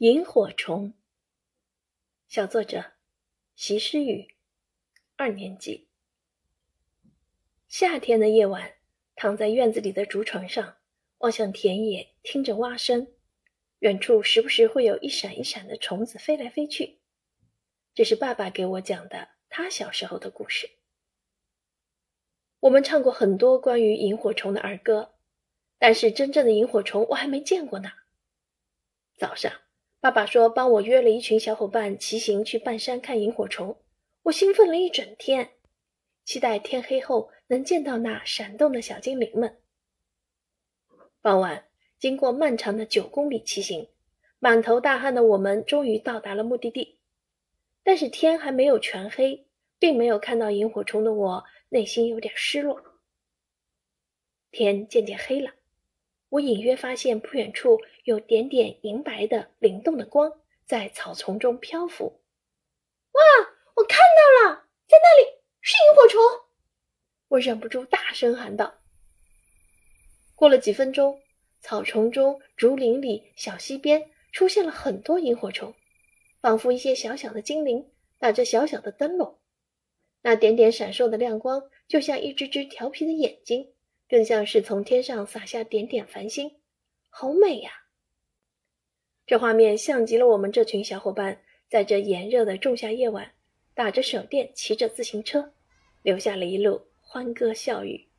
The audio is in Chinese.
萤火虫，小作者席诗雨，二年级。夏天的夜晚，躺在院子里的竹床上，望向田野，听着蛙声，远处时不时会有一闪一闪的虫子飞来飞去。这是爸爸给我讲的他小时候的故事。我们唱过很多关于萤火虫的儿歌，但是真正的萤火虫我还没见过呢。早上。爸爸说：“帮我约了一群小伙伴骑行去半山看萤火虫。”我兴奋了一整天，期待天黑后能见到那闪动的小精灵们。傍晚，经过漫长的九公里骑行，满头大汗的我们终于到达了目的地。但是天还没有全黑，并没有看到萤火虫的我，内心有点失落。天渐渐黑了。我隐约发现不远处有点点银白的灵动的光在草丛中漂浮。哇！我看到了，在那里是萤火虫！我忍不住大声喊道。过了几分钟，草丛中、竹林里、小溪边出现了很多萤火虫，仿佛一些小小的精灵打着小小的灯笼。那点点闪烁的亮光，就像一只只调皮的眼睛。更像是从天上洒下点点繁星，好美呀！这画面像极了我们这群小伙伴在这炎热的仲夏夜晚，打着手电，骑着自行车，留下了一路欢歌笑语。